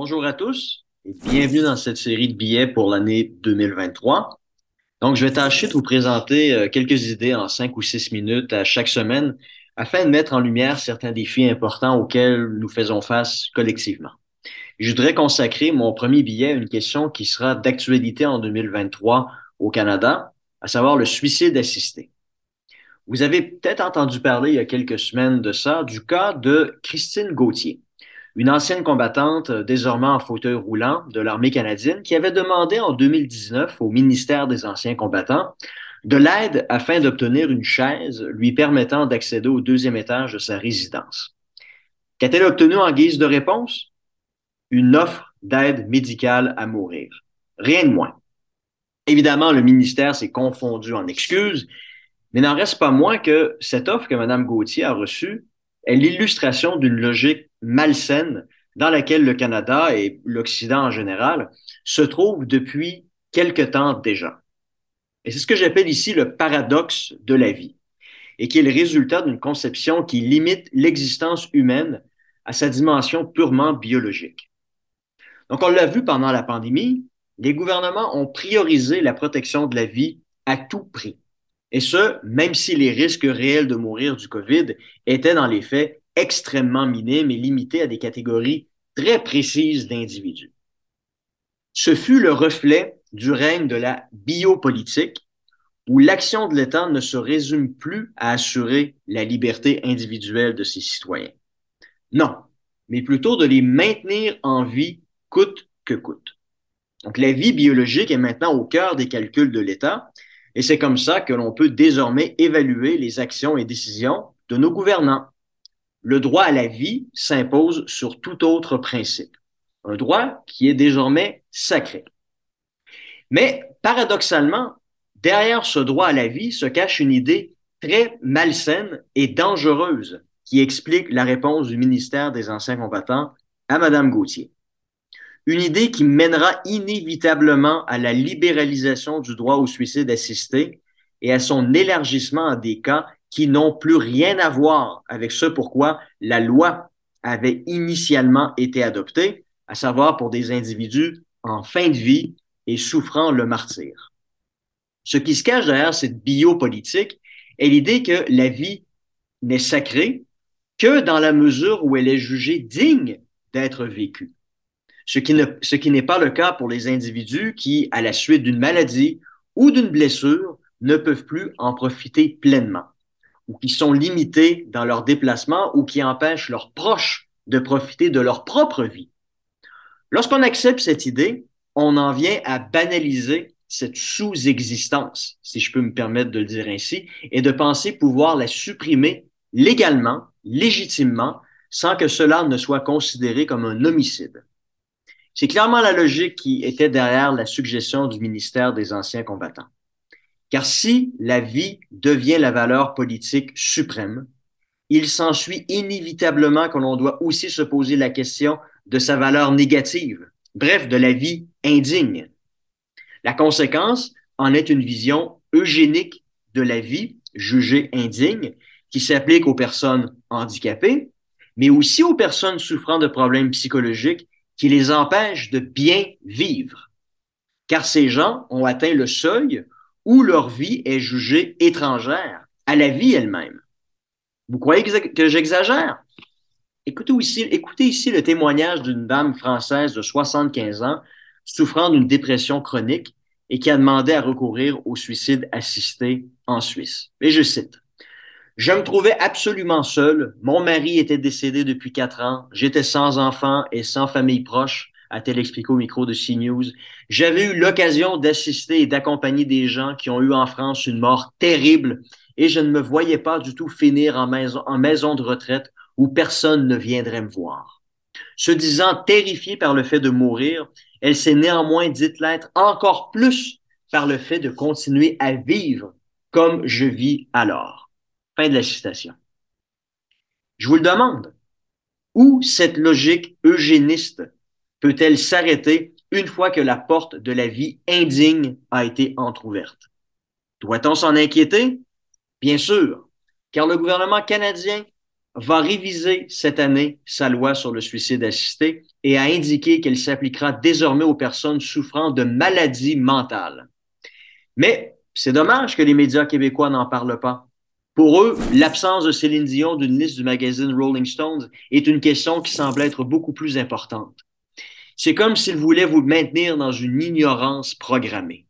bonjour à tous et bienvenue dans cette série de billets pour l'année 2023. Donc, je vais tâcher de vous présenter euh, quelques idées en cinq ou six minutes à chaque semaine afin de mettre en lumière certains défis importants auxquels nous faisons face collectivement. Je voudrais consacrer mon premier billet à une question qui sera d'actualité en 2023 au Canada, à savoir le suicide assisté. Vous avez peut-être entendu parler il y a quelques semaines de ça, du cas de Christine Gauthier une ancienne combattante, euh, désormais en fauteuil roulant de l'armée canadienne, qui avait demandé en 2019 au ministère des Anciens combattants de l'aide afin d'obtenir une chaise lui permettant d'accéder au deuxième étage de sa résidence. Qu'a-t-elle obtenu en guise de réponse? Une offre d'aide médicale à mourir. Rien de moins. Évidemment, le ministère s'est confondu en excuses, mais n'en reste pas moins que cette offre que Mme Gauthier a reçue est l'illustration d'une logique malsaine dans laquelle le Canada et l'Occident en général se trouvent depuis quelque temps déjà. Et c'est ce que j'appelle ici le paradoxe de la vie, et qui est le résultat d'une conception qui limite l'existence humaine à sa dimension purement biologique. Donc, on l'a vu pendant la pandémie, les gouvernements ont priorisé la protection de la vie à tout prix. Et ce, même si les risques réels de mourir du COVID étaient dans les faits extrêmement minime et limité à des catégories très précises d'individus. Ce fut le reflet du règne de la biopolitique, où l'action de l'État ne se résume plus à assurer la liberté individuelle de ses citoyens. Non, mais plutôt de les maintenir en vie coûte que coûte. Donc la vie biologique est maintenant au cœur des calculs de l'État, et c'est comme ça que l'on peut désormais évaluer les actions et décisions de nos gouvernants le droit à la vie s'impose sur tout autre principe, un droit qui est désormais sacré. Mais paradoxalement, derrière ce droit à la vie se cache une idée très malsaine et dangereuse qui explique la réponse du ministère des Anciens combattants à Mme Gauthier. Une idée qui mènera inévitablement à la libéralisation du droit au suicide assisté et à son élargissement à des cas qui n'ont plus rien à voir avec ce pourquoi la loi avait initialement été adoptée, à savoir pour des individus en fin de vie et souffrant le martyr. Ce qui se cache derrière cette biopolitique est l'idée que la vie n'est sacrée que dans la mesure où elle est jugée digne d'être vécue. Ce qui, n'est pas le cas pour les individus qui, à la suite d'une maladie ou d'une blessure, ne peuvent plus en profiter pleinement ou qui sont limités dans leurs déplacements ou qui empêchent leurs proches de profiter de leur propre vie. Lorsqu'on accepte cette idée, on en vient à banaliser cette sous-existence, si je peux me permettre de le dire ainsi, et de penser pouvoir la supprimer légalement, légitimement, sans que cela ne soit considéré comme un homicide. C'est clairement la logique qui était derrière la suggestion du ministère des Anciens combattants. Car si la vie devient la valeur politique suprême, il s'ensuit inévitablement que l'on doit aussi se poser la question de sa valeur négative, bref, de la vie indigne. La conséquence en est une vision eugénique de la vie jugée indigne qui s'applique aux personnes handicapées, mais aussi aux personnes souffrant de problèmes psychologiques qui les empêchent de bien vivre. Car ces gens ont atteint le seuil où leur vie est jugée étrangère à la vie elle-même. Vous croyez que j'exagère? Écoutez ici, écoutez ici le témoignage d'une dame française de 75 ans souffrant d'une dépression chronique et qui a demandé à recourir au suicide assisté en Suisse. Et je cite. Je me trouvais absolument seul. Mon mari était décédé depuis quatre ans. J'étais sans enfant et sans famille proche a-t-elle expliqué au micro de CNews. J'avais eu l'occasion d'assister et d'accompagner des gens qui ont eu en France une mort terrible et je ne me voyais pas du tout finir en maison, en maison de retraite où personne ne viendrait me voir. Se disant terrifiée par le fait de mourir, elle s'est néanmoins dite l'être encore plus par le fait de continuer à vivre comme je vis alors. Fin de la citation. Je vous le demande. Où cette logique eugéniste peut-elle s'arrêter une fois que la porte de la vie indigne a été entr'ouverte? Doit-on s'en inquiéter? Bien sûr, car le gouvernement canadien va réviser cette année sa loi sur le suicide assisté et a indiqué qu'elle s'appliquera désormais aux personnes souffrant de maladies mentales. Mais c'est dommage que les médias québécois n'en parlent pas. Pour eux, l'absence de Céline Dion d'une liste du magazine Rolling Stones est une question qui semble être beaucoup plus importante. C'est comme s'ils voulaient vous maintenir dans une ignorance programmée.